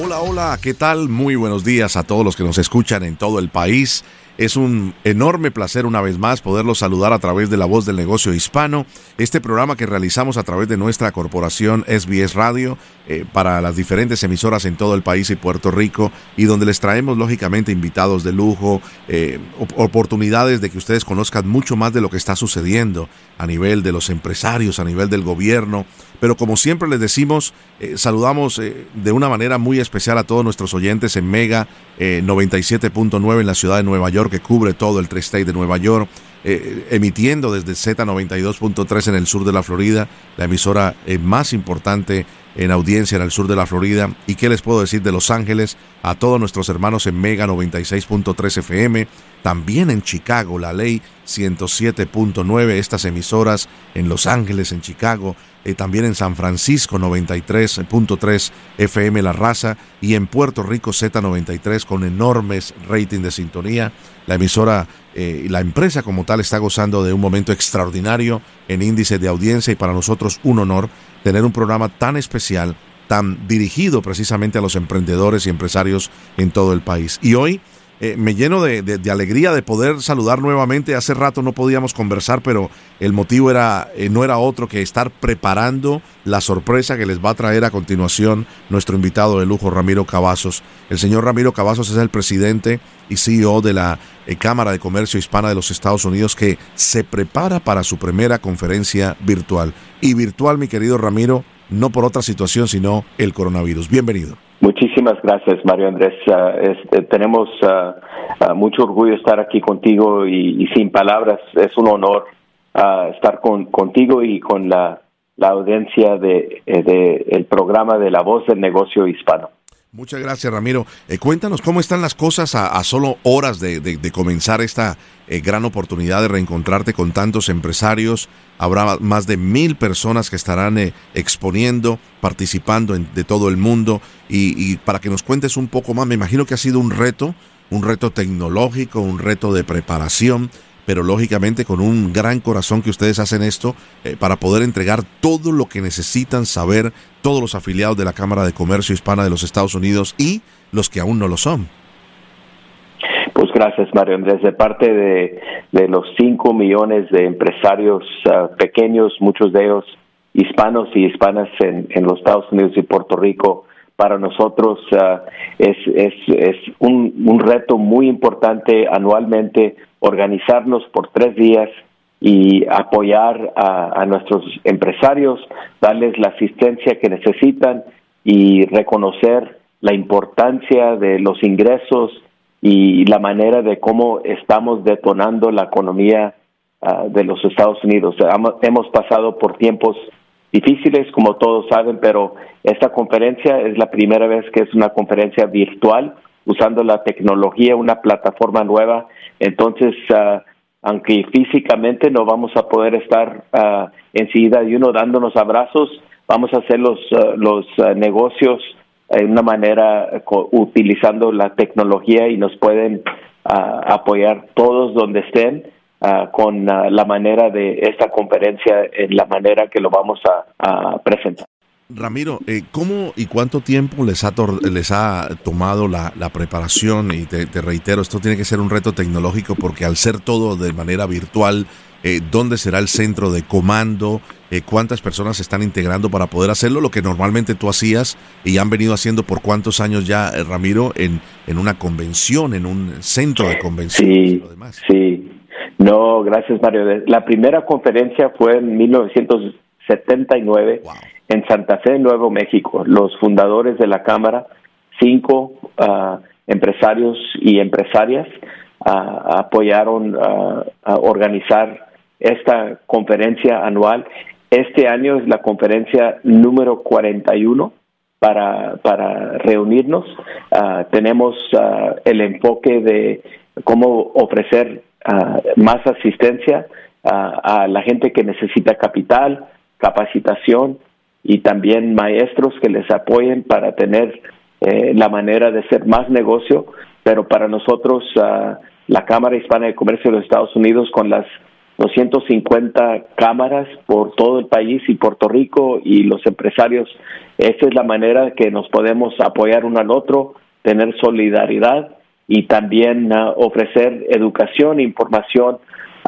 Hola, hola, ¿qué tal? Muy buenos días a todos los que nos escuchan en todo el país. Es un enorme placer una vez más poderlos saludar a través de la voz del negocio hispano, este programa que realizamos a través de nuestra corporación SBS Radio eh, para las diferentes emisoras en todo el país y Puerto Rico y donde les traemos lógicamente invitados de lujo, eh, oportunidades de que ustedes conozcan mucho más de lo que está sucediendo a nivel de los empresarios, a nivel del gobierno. Pero como siempre les decimos, eh, saludamos de una manera muy especial a todos nuestros oyentes en Mega 97.9 en la ciudad de Nueva York que cubre todo el tri-state de Nueva York, eh, emitiendo desde Z92.3 en el sur de la Florida, la emisora eh, más importante en audiencia en el sur de la Florida. ¿Y qué les puedo decir de Los Ángeles? A todos nuestros hermanos en Mega 96.3 FM, también en Chicago, la ley 107.9, estas emisoras en Los Ángeles, en Chicago, eh, también en San Francisco 93.3 FM La Raza y en Puerto Rico Z93 con enormes rating de sintonía. La emisora eh, la empresa como tal está gozando de un momento extraordinario en índice de audiencia y para nosotros un honor tener un programa tan especial, tan dirigido precisamente a los emprendedores y empresarios en todo el país. Y hoy eh, me lleno de, alegría de poder saludar nuevamente. Hace rato no podíamos conversar, pero el motivo era eh, no era otro que estar preparando la sorpresa que les va a traer a continuación nuestro invitado de lujo, Ramiro Cavazos. El señor Ramiro Cavazos es el presidente y CEO de la eh, Cámara de Comercio Hispana de los Estados Unidos que se prepara para su primera conferencia virtual. Y virtual, mi querido Ramiro, no por otra situación, sino el coronavirus. Bienvenido. Muchísimas gracias, Mario Andrés. Este, tenemos ah, mucho orgullo estar aquí contigo y, sin palabras es un honor estar con, contigo y con la, audiencia de, eh, de, el programa de La Voz del Negocio Hispano. Muchas gracias, Ramiro. Eh, cuéntanos cómo están las cosas a, solo horas de, comenzar esta eh, gran oportunidad de reencontrarte con tantos empresarios. Habrá más de mil personas que estarán eh, exponiendo, participando de todo el mundo. Y, para que nos cuentes un poco más, me imagino que ha sido un reto, un reto tecnológico, un reto de preparación pero lógicamente con un gran corazón que ustedes hacen esto eh, para poder entregar todo lo que necesitan saber todos los afiliados de la Cámara de Comercio Hispana de los Estados Unidos y los que aún no lo son. Pues gracias, Mario Andrés. De parte de, los 5 millones de empresarios ah, pequeños, muchos de ellos hispanos y hispanas en, los Estados Unidos y Puerto Rico, para nosotros ah, es, es, es un, un, reto muy importante anualmente organizarnos por tres días y apoyar a, nuestros empresarios, darles la asistencia que necesitan y reconocer la importancia de los ingresos y la manera de cómo estamos detonando la economía ah, de los Estados Unidos. Hemos pasado por tiempos difíciles, como todos saben, pero esta conferencia es la primera vez que es una conferencia virtual usando la tecnología, una plataforma nueva. Entonces, uh, aunque físicamente no vamos a poder estar uh, enseguida y uno dándonos abrazos, vamos a hacer los, uh, los negocios en una manera utilizando la tecnología y nos pueden apoyar todos donde estén. con la manera de esta conferencia, en la manera que lo vamos a presentar. Ramiro, eh, ¿cómo y cuánto tiempo les ha, les ha tomado la, preparación? Y te, reitero, esto tiene que ser un reto tecnológico porque al ser todo de manera virtual, eh, ¿dónde será el centro de comando? Eh, ¿Cuántas personas se están integrando para poder hacerlo? Lo que normalmente tú hacías y han venido haciendo por cuántos años ya, eh, Ramiro, en, en una convención, en un centro de convención. Sí, sí. No, gracias Mario. La primera conferencia fue en 1979 en Santa Fe, Nuevo México. Los fundadores de la Cámara, cinco ah, empresarios y empresarias, ah, apoyaron ah, a organizar esta conferencia anual. Este año es la conferencia número 41 para, para reunirnos. Tenemos el enfoque de cómo ofrecer más asistencia a la gente que necesita capital, capacitación y también maestros que les apoyen para tener eh, la manera de ser más negocio, pero para nosotros la Cámara Hispana de Comercio de los Estados Unidos con las 250 cámaras por todo el país y Puerto Rico y los empresarios. Esa es la manera que nos podemos apoyar uno al otro, tener solidaridad y también uh, ofrecer educación información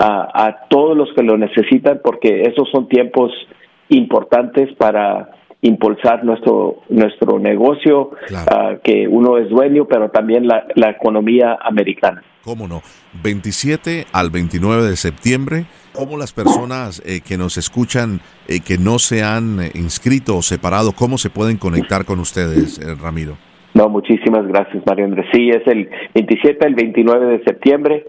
a todos los que lo necesitan, porque esos son tiempos importantes para impulsar nuestro nuestro negocio, uh, que uno es dueño, pero también la, la economía americana. ¿Cómo no? 27 al 29 de septiembre. ¿Cómo las personas eh, que nos escuchan, eh, que no se han eh, inscrito o separado, cómo se pueden conectar con ustedes, Ramiro? No, muchísimas gracias, Mario Andrés. Sí, es el 27 al 29 de septiembre,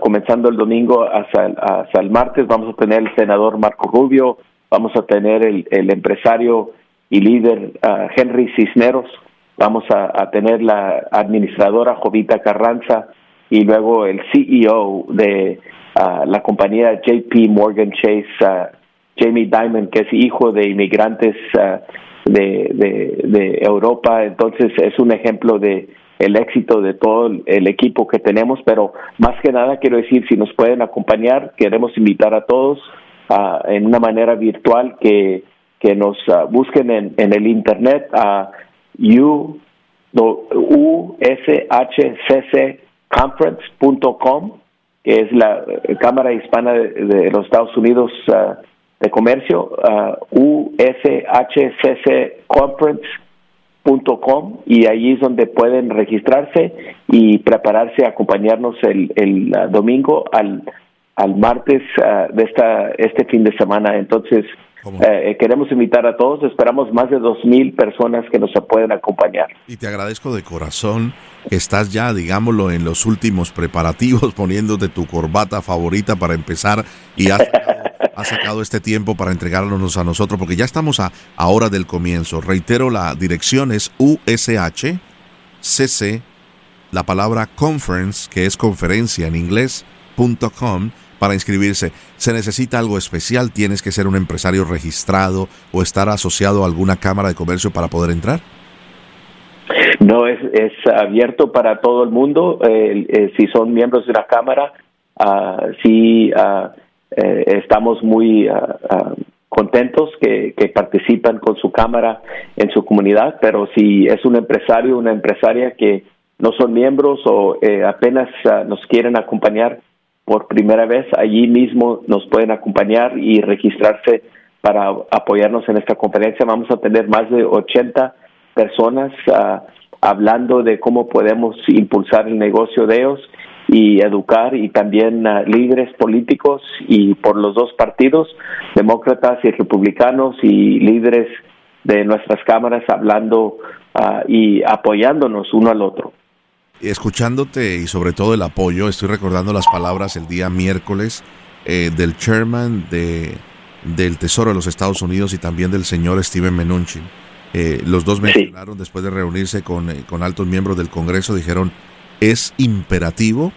comenzando el domingo hasta, hasta, el martes. Vamos a tener el senador Marco Rubio, vamos a tener el, el empresario y líder ah, Henry Cisneros, vamos a, tener la administradora Jovita Carranza, y luego el CEO de ah, la compañía JP Morgan Chase, uh, Jamie Dimon, que es hijo de inmigrantes ah, de, de, Europa. Entonces es un ejemplo de el éxito de todo el equipo que tenemos, pero más que nada quiero decir, si nos pueden acompañar, queremos invitar a todos en una manera virtual que, que nos busquen en, en el internet a U, USHCC conference.com, que es la eh, Cámara Hispana de, los Estados Unidos uh, de Comercio, uh, Conference.com y ahí es donde pueden registrarse y prepararse a acompañarnos el, el domingo al, al martes de esta este fin de semana. Entonces, eh, eh, queremos invitar a todos, esperamos más de dos mil personas que nos pueden acompañar. Y te agradezco de corazón que estás ya, digámoslo, en los últimos preparativos, poniéndote tu corbata favorita para empezar y has sacado, este tiempo para entregárnoslos a nosotros, porque ya estamos a, a hora del comienzo. Reitero, la dirección es USH CC, la palabra conference, que es conferencia en inglés, punto com, para inscribirse. ¿Se necesita algo especial? ¿Tienes que ser un empresario registrado o estar asociado a alguna cámara de comercio para poder entrar? No, es, es abierto para todo el mundo. Eh, si son miembros de la cámara, uh, sí uh, estamos muy contentos que, que, participan con su cámara en su comunidad, pero si es un empresario, una empresaria que no son miembros o eh, apenas nos quieren acompañar, por primera vez, allí mismo nos pueden acompañar y registrarse para apoyarnos en esta conferencia. Vamos a tener más de 80 personas ah, hablando de cómo podemos impulsar el negocio de ellos y educar y también uh, líderes políticos y por los dos partidos, demócratas y republicanos y líderes de nuestras cámaras hablando ah, y apoyándonos uno al otro escuchándote y sobre todo el apoyo, estoy recordando las palabras el día miércoles eh, del chairman de, del Tesoro de los Estados Unidos y también del señor Steven Mnuchin. Eh, los dos mencionaron después de reunirse con, eh, con altos miembros del Congreso, dijeron, es imperativo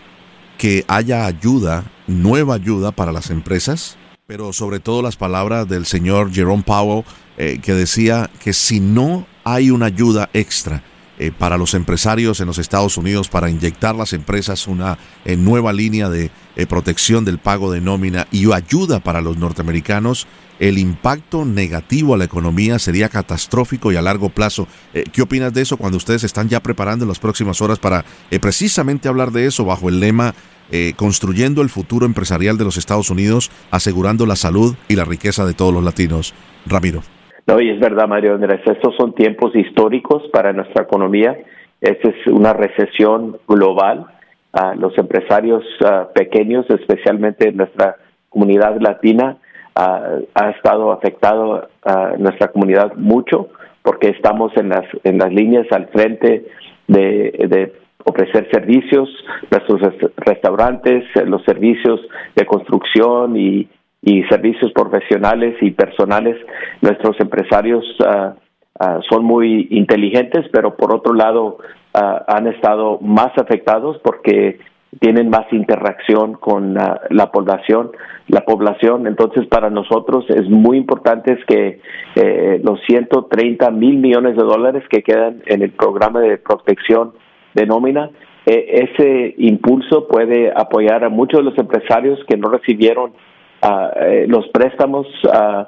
que haya ayuda, nueva ayuda para las empresas, pero sobre todo las palabras del señor Jerome Powell, que decía que si no hay una ayuda extra, eh, para los empresarios en los Estados Unidos para inyectar las empresas una eh, nueva línea de eh, protección del pago de nómina y ayuda para los norteamericanos, el impacto negativo a la economía sería catastrófico y a largo plazo. ¿Qué opinas de eso cuando ustedes están ya preparando en las próximas horas para precisamente hablar de eso bajo el lema construyendo el futuro empresarial de los Estados Unidos, asegurando la salud y la riqueza de todos los latinos? Ramiro. No, y es verdad, Mario Andrés, estos son tiempos históricos para nuestra economía. Esta es una recesión global. a los empresarios ah, pequeños, especialmente en nuestra comunidad latina, ah, ha estado afectado a nuestra comunidad mucho porque estamos en las, en las líneas al frente de, de ofrecer servicios, nuestros restaurantes, los servicios de construcción y y servicios profesionales y personales, nuestros empresarios uh, ah, son muy inteligentes, pero por otro lado ah, han estado más afectados porque tienen más interacción con la población, la población. Entonces, para nosotros es muy importante que eh, los 130 mil millones de dólares que quedan en el programa de protección de nómina, eh, ese impulso puede apoyar a muchos de los empresarios que no recibieron eh, los préstamos uh,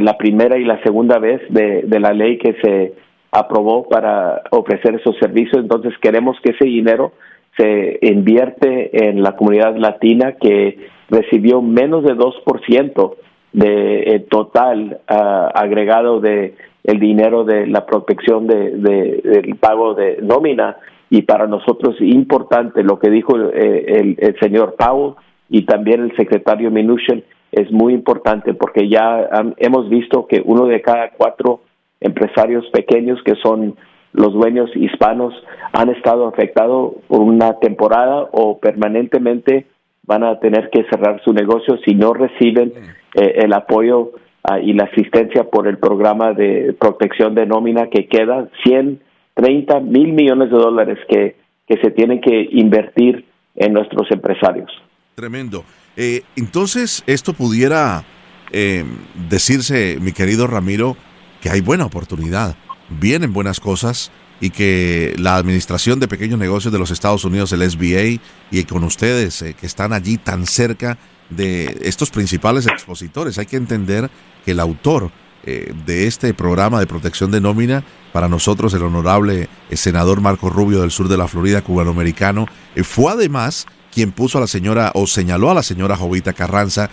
la primera y la segunda vez de, de la ley que se aprobó para ofrecer esos servicios. Entonces, queremos que ese dinero se invierte en la comunidad latina que recibió menos de 2% de el total agregado de el dinero de la protección de, del pago de nómina y para nosotros importante lo que dijo eh, el, señor Powell y también el secretario Minuchin es muy importante porque ya hemos visto que uno de cada cuatro empresarios pequeños que son los dueños hispanos han estado afectados por una temporada o permanentemente van a tener que cerrar su negocio si no reciben eh, el apoyo ah, y la asistencia por el programa de protección de nómina que queda 130 mil millones de dólares que se tienen que invertir en nuestros empresarios. Tremendo. Eh, entonces, esto pudiera eh, decirse, mi querido Ramiro, que hay buena oportunidad vienen buenas cosas y que la Administración de Pequeños Negocios de los Estados Unidos, el SBA, y con ustedes eh, que están allí tan cerca de estos principales expositores, hay que entender que el autor de este programa de protección de nómina, para nosotros el honorable senador Marco Rubio del sur de la Florida, cubanoamericano, fue además quien puso a la señora o señaló a la señora Jovita Carranza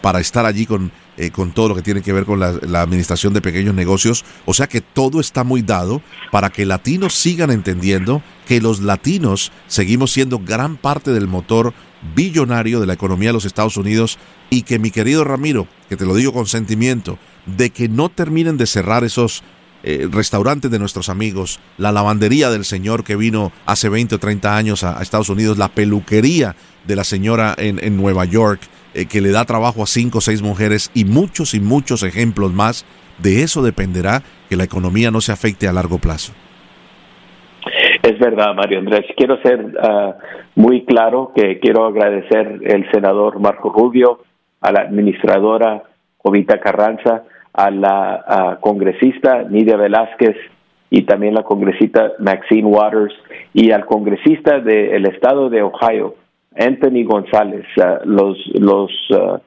para estar allí con eh, con todo lo que tiene que ver con la, administración de pequeños negocios. O sea que todo está muy dado para que latinos sigan entendiendo que los latinos seguimos siendo gran parte del motor billonario de la economía de los Estados Unidos y que mi querido Ramiro, que te lo digo con sentimiento, de que no terminen de cerrar esos eh, restaurantes de nuestros amigos, la lavandería del señor que vino hace 20 o 30 años a, Estados Unidos, la peluquería de la señora en, en Nueva York, eh, que le da trabajo a cinco o seis mujeres y muchos y muchos ejemplos más. De eso dependerá que la economía no se afecte a largo plazo. Es verdad, Mario Andrés. Quiero ser ah, muy claro que quiero agradecer el senador Marco Rubio, a la administradora Jovita Carranza, a la congresista Nidia Velázquez y también la congresista Maxine Waters y al congresista del estado de Ohio, Anthony González, los, los, uh,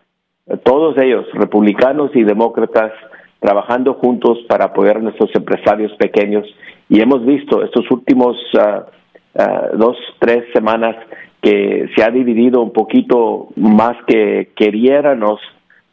todos ellos, republicanos y demócratas, trabajando juntos para apoyar a nuestros empresarios pequeños. Y hemos visto estos últimos uh, dos, tres semanas que se ha dividido un poquito más que queriéramos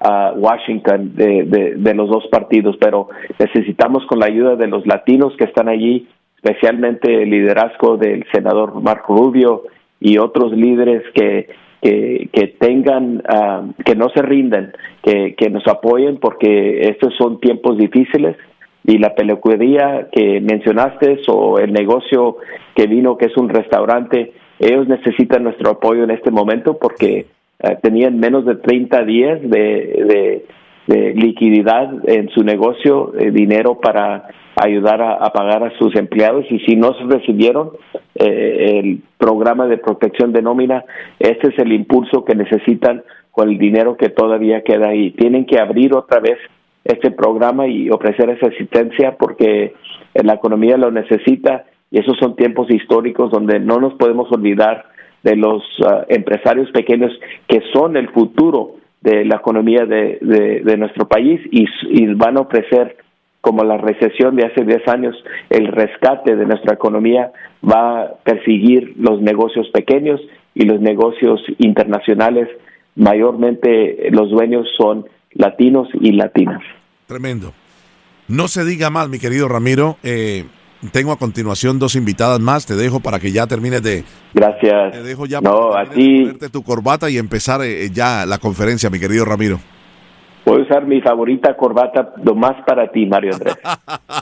a Washington de, de, los dos partidos, pero necesitamos con la ayuda de los latinos que están allí, especialmente el liderazgo del senador Marco Rubio y otros líderes que, que, tengan, ah, que no se rindan, que, que nos apoyen porque estos son tiempos difíciles y la peluquería que mencionaste o el negocio que vino que es un restaurante, ellos necesitan nuestro apoyo en este momento porque ah, tenían menos de 30 días de, de, liquididad en su negocio, eh, dinero para ayudar a, pagar a sus empleados y si no se recibieron eh, el programa de protección de nómina, este es el impulso que necesitan con el dinero que todavía queda ahí. Tienen que abrir otra vez este programa y ofrecer esa asistencia porque la economía lo necesita y esos son tiempos históricos donde no nos podemos olvidar de los ah, empresarios pequeños que son el futuro de la economía de, de, nuestro país y, van a ofrecer como la recesión de hace 10 años, el rescate de nuestra economía va a perseguir los negocios pequeños y los negocios internacionales. Mayormente los dueños son latinos y latinas. Tremendo. No se diga más, mi querido Ramiro. Eh, tengo a continuación dos invitadas más. Te dejo para que ya termines de. Gracias. Te dejo ya no, para ponerte tu corbata y empezar eh, ya la conferencia, mi querido Ramiro. Voy a usar mi favorita corbata, lo más para ti, Mario Andrés.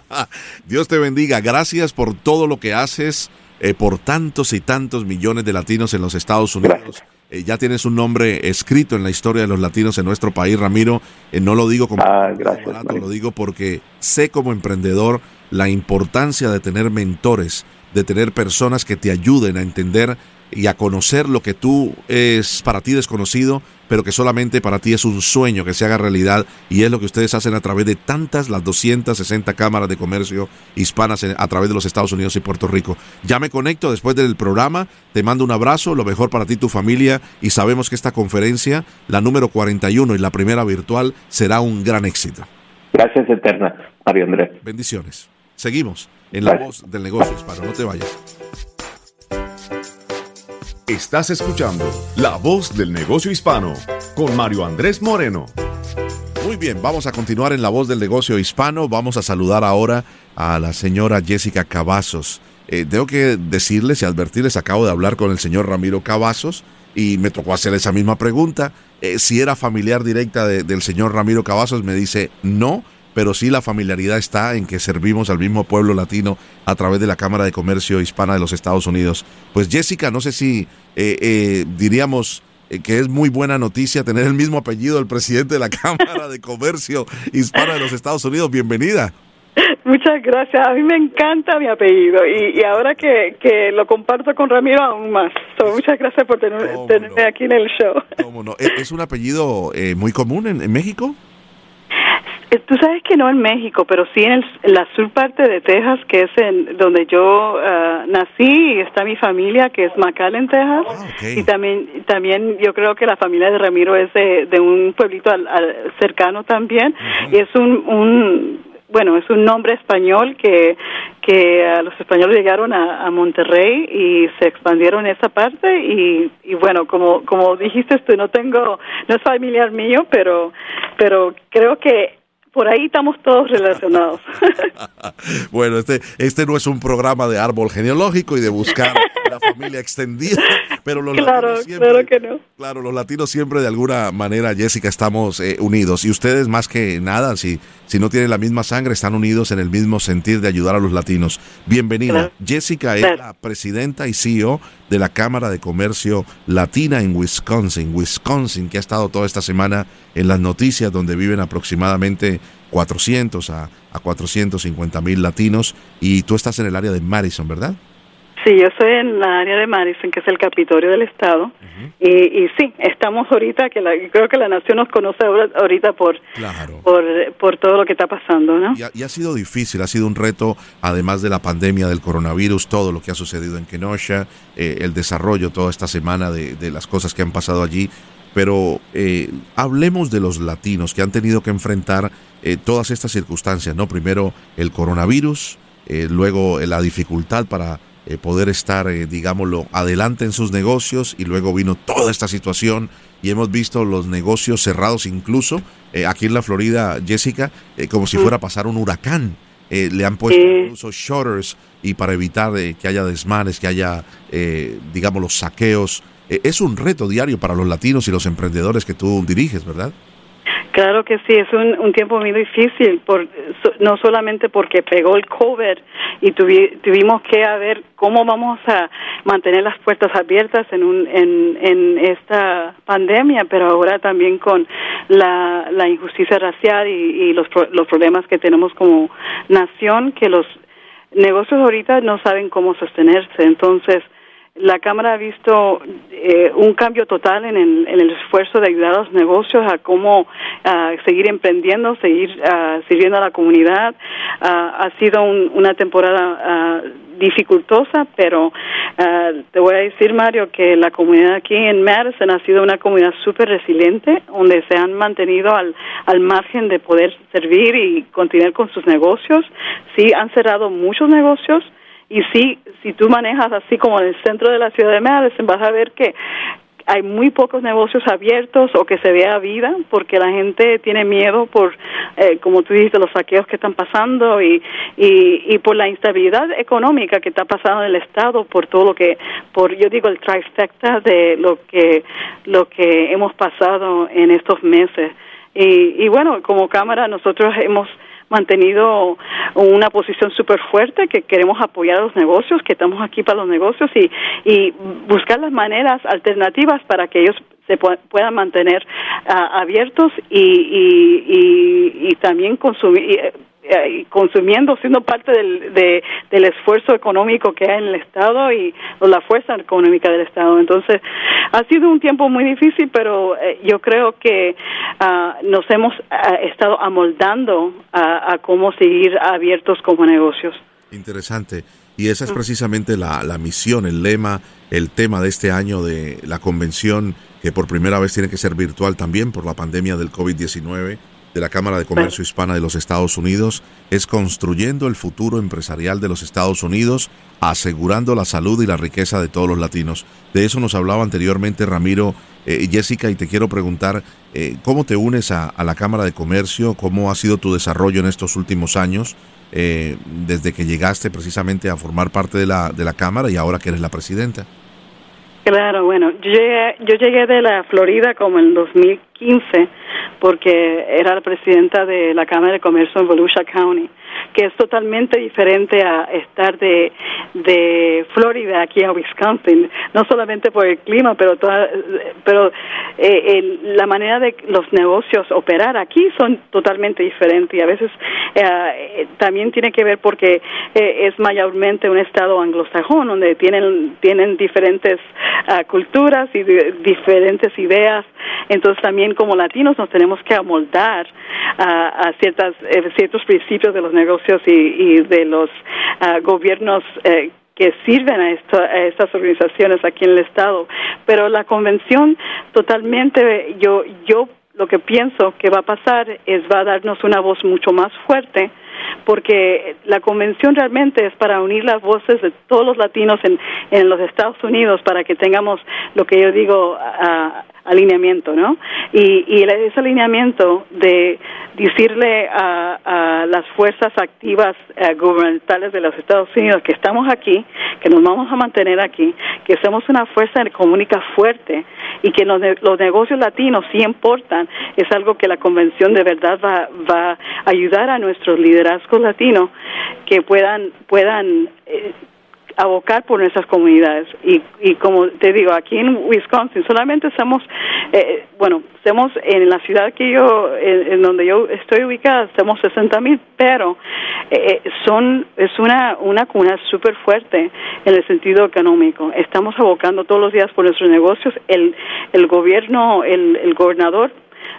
Dios te bendiga. Gracias por todo lo que haces, eh, por tantos y tantos millones de latinos en los Estados Unidos. eh, ya tienes un nombre escrito en la historia de los latinos en nuestro país, Ramiro. Eh, no lo digo como ah, gracias, lo digo porque sé como emprendedor la importancia de tener mentores, de tener personas que te ayuden a entender y a conocer lo que tú es para ti desconocido, pero que solamente para ti es un sueño que se haga realidad y es lo que ustedes hacen a través de tantas, las 260 cámaras de comercio hispanas a través de los Estados Unidos y Puerto Rico. Ya me conecto después del programa, te mando un abrazo, lo mejor para ti y tu familia y sabemos que esta conferencia, la número 41 y la primera virtual, será un gran éxito. Gracias eterna, Mario Andrés. Bendiciones. Seguimos en la voz del negocio hispano, no te vayas. Estás escuchando La Voz del Negocio Hispano con Mario Andrés Moreno. Muy bien, vamos a continuar en La Voz del Negocio Hispano. Vamos a saludar ahora a la señora Jessica Cavazos. Eh, tengo que decirles y advertirles, acabo de hablar con el señor Ramiro Cavazos y me tocó hacer esa misma pregunta. Eh, si era familiar directa del señor Ramiro Cavazos, me dice no pero sí la familiaridad está en que servimos al mismo pueblo latino a través de la Cámara de Comercio Hispana de los Estados Unidos. Pues Jessica, no sé si eh, eh, diríamos eh, que es muy buena noticia tener el mismo apellido del presidente de la Cámara de Comercio Hispana de los Estados Unidos. Bienvenida. Muchas gracias. A mí me encanta mi apellido y, ahora que, que, lo comparto con Ramiro aún más. muchas gracias por tenerme aquí en el show. ¿Cómo no? ¿Es, un apellido muy común en México? Eh, tú sabes que no en México, pero sí en, la sur parte de Texas, que es en donde yo uh, nací y está mi familia, que es McAllen, Texas. Ah, y también, también yo creo que la familia de Ramiro es de, un pueblito al, cercano también. Y es un, un, bueno, es un nombre español que, que los españoles llegaron a, Monterrey y se expandieron esa parte y, y bueno, como, como dijiste tú, no tengo, no es familiar mío, pero, pero creo que por ahí estamos todos relacionados. bueno, este, este no es un programa de árbol genealógico y de buscar la familia extendida, pero los latinos siempre, claro que no. Claro, los latinos siempre de alguna manera, Jessica, estamos eh, unidos. Y ustedes más que nada, si, si no tienen la misma sangre, están unidos en el mismo sentir de ayudar a los latinos. Bienvenida. Jessica es la presidenta y CEO de la Cámara de Comercio Latina en Wisconsin. Wisconsin, que ha estado toda esta semana en las noticias, donde viven aproximadamente 400 a, a 450 mil latinos. Y tú estás en el área de Madison, ¿verdad? Sí, yo estoy en la área de Madison, que es el Capitolio del Estado, y, y, sí, estamos ahorita, que la, creo que la nación nos conoce ahorita por, por, por, todo lo que está pasando, ¿no? Y ha, sido difícil, ha sido un reto, además de la pandemia del coronavirus, todo lo que ha sucedido en Kenosha, eh, el desarrollo toda esta semana de, de, las cosas que han pasado allí, pero eh, hablemos de los latinos que han tenido que enfrentar eh, todas estas circunstancias, ¿no? Primero el coronavirus, luego la dificultad para eh, poder estar, eh, digámoslo, adelante en sus negocios y luego vino toda esta situación y hemos visto los negocios cerrados incluso eh, aquí en la Florida, Jessica, como si fuera a pasar un huracán. le han puesto incluso shutters y para evitar que haya desmanes, que haya, digamos, los saqueos. es un reto diario para los latinos y los emprendedores que tú diriges, ¿verdad? Claro que sí, es un, tiempo muy difícil, por, no solamente porque pegó el COVID y tuvimos que ver cómo vamos a mantener las puertas abiertas en, un, en, en esta pandemia, pero ahora también con la, la injusticia racial y, y los, los problemas que tenemos como nación, que los negocios ahorita no saben cómo sostenerse. Entonces, la Cámara ha visto eh, un cambio total en el, en el, esfuerzo de ayudar a los negocios a cómo seguir emprendiendo, seguir sirviendo a la comunidad. ha sido una temporada dificultosa, pero te voy a decir, Mario, que la comunidad aquí en Madison ha sido una comunidad súper resiliente, donde se han mantenido al, al margen de poder servir y continuar con sus negocios. Sí, han cerrado muchos negocios, y sí, si tú manejas así como en el centro de la ciudad de Madison, vas a ver que hay muy pocos negocios abiertos o que se vea vida porque la gente tiene miedo por, eh, como tú dijiste, los saqueos que están pasando y, y, y por la instabilidad económica que está pasando en el Estado, por todo lo que, por yo digo el trifecta de lo que, lo que hemos pasado en estos meses. Y, y bueno, como Cámara nosotros hemos mantenido una posición súper fuerte, que queremos apoyar a los negocios, que estamos aquí para los negocios y, y buscar las maneras alternativas para que ellos se puedan mantener ah, abiertos y, y, y, también consumir eh, consumiendo, siendo parte del, del esfuerzo económico que hay en el Estado y la fuerza económica del Estado. Entonces, ha sido un tiempo muy difícil, pero eh, yo creo que ah, nos hemos ah, estado amoldando a, cómo seguir abiertos como negocios. Interesante. Y esa es precisamente la, la misión, el lema, el tema de este año de la convención, que por primera vez tiene que ser virtual también por la pandemia del COVID-19 de la Cámara de Comercio Hispana de los Estados Unidos es construyendo el futuro empresarial de los Estados Unidos, asegurando la salud y la riqueza de todos los latinos. De eso nos hablaba anteriormente Ramiro eh, Jessica y te quiero preguntar eh, cómo te unes a, la Cámara de Comercio, cómo ha sido tu desarrollo en estos últimos años, eh, desde que llegaste precisamente a formar parte de la, de la Cámara y ahora que eres la presidenta. Claro, bueno, yo llegué, yo llegué de la Florida como en 2015 porque era la presidenta de la Cámara de Comercio en Volusia County, que es totalmente diferente a estar de, de Florida aquí a Wisconsin, no solamente por el clima, pero toda, pero eh, la manera de los negocios operar aquí son totalmente diferentes y a veces eh, también tiene que ver porque eh, es mayormente un estado anglosajón donde tienen tienen diferentes ah, culturas y diferentes ideas, entonces también como latinos nos tenemos que amoldar a, ciertas, eh, ciertos principios de los negocios y, de los ah, gobiernos eh, que sirven a, a, estas organizaciones aquí en el estado. Pero la convención totalmente yo yo lo que pienso que va a pasar es va a darnos una voz mucho más fuerte porque la convención realmente es para unir las voces de todos los latinos en, en los Estados Unidos para que tengamos lo que yo digo alineamiento, ¿no? Y, y ese alineamiento de decirle a, a las fuerzas activas eh, gubernamentales de los Estados Unidos que estamos aquí, que nos vamos a mantener aquí, que somos una fuerza económica fuerte y que los, los negocios latinos sí importan, es algo que la convención de verdad va, va a ayudar a nuestros liderazgos latinos que puedan puedan eh, abocar por nuestras comunidades. Y, y como te digo, aquí en Wisconsin solamente somos, eh, bueno, somos en la ciudad que yo, en, donde yo estoy ubicada, somos 60 mil, pero eh, son es una, una comunidad súper fuerte en el sentido económico. Estamos abocando todos los días por nuestros negocios. El, el gobierno, el, el gobernador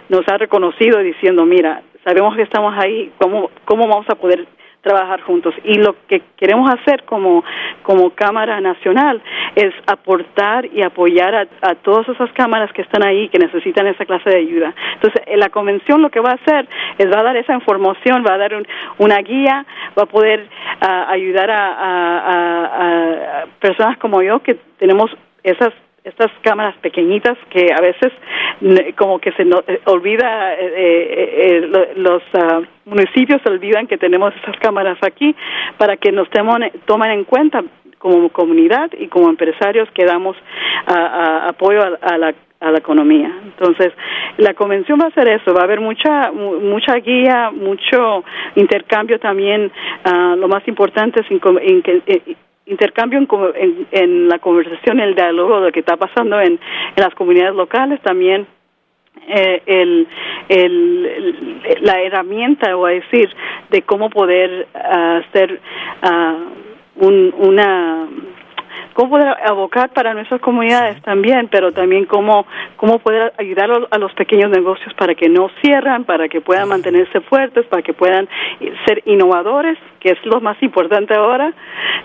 nos ha reconocido diciendo, mira, sabemos que estamos ahí, ¿cómo, cómo vamos a poder trabajar juntos. Y lo que queremos hacer como, como Cámara Nacional es aportar y apoyar a, todas esas cámaras que están ahí, que necesitan esa clase de ayuda. Entonces, la convención lo que va a hacer es va a dar esa información, va a dar una guía, va a poder ayudar a, a personas como yo que tenemos esas estas cámaras pequeñitas que a veces como que se eh, olvida, eh, eh, los ah, municipios olvidan que tenemos esas cámaras aquí para que nos tomen en cuenta como comunidad y como empresarios que damos apoyo a, la a la economía. Entonces, la convención va a ser eso, va a haber mucha mucha guía, mucho intercambio también. Ah, lo más importante es intercambio en, en, la conversación, el diálogo de lo que está pasando en, en las comunidades locales, también eh, el, el, la herramienta, o a decir, de cómo poder ah, hacer uh, un, una cómo poder abocar para nuestras comunidades también, pero también cómo, cómo poder ayudar a los pequeños negocios para que no cierran, para que puedan mantenerse fuertes, para que puedan ser innovadores, que es lo más importante ahora.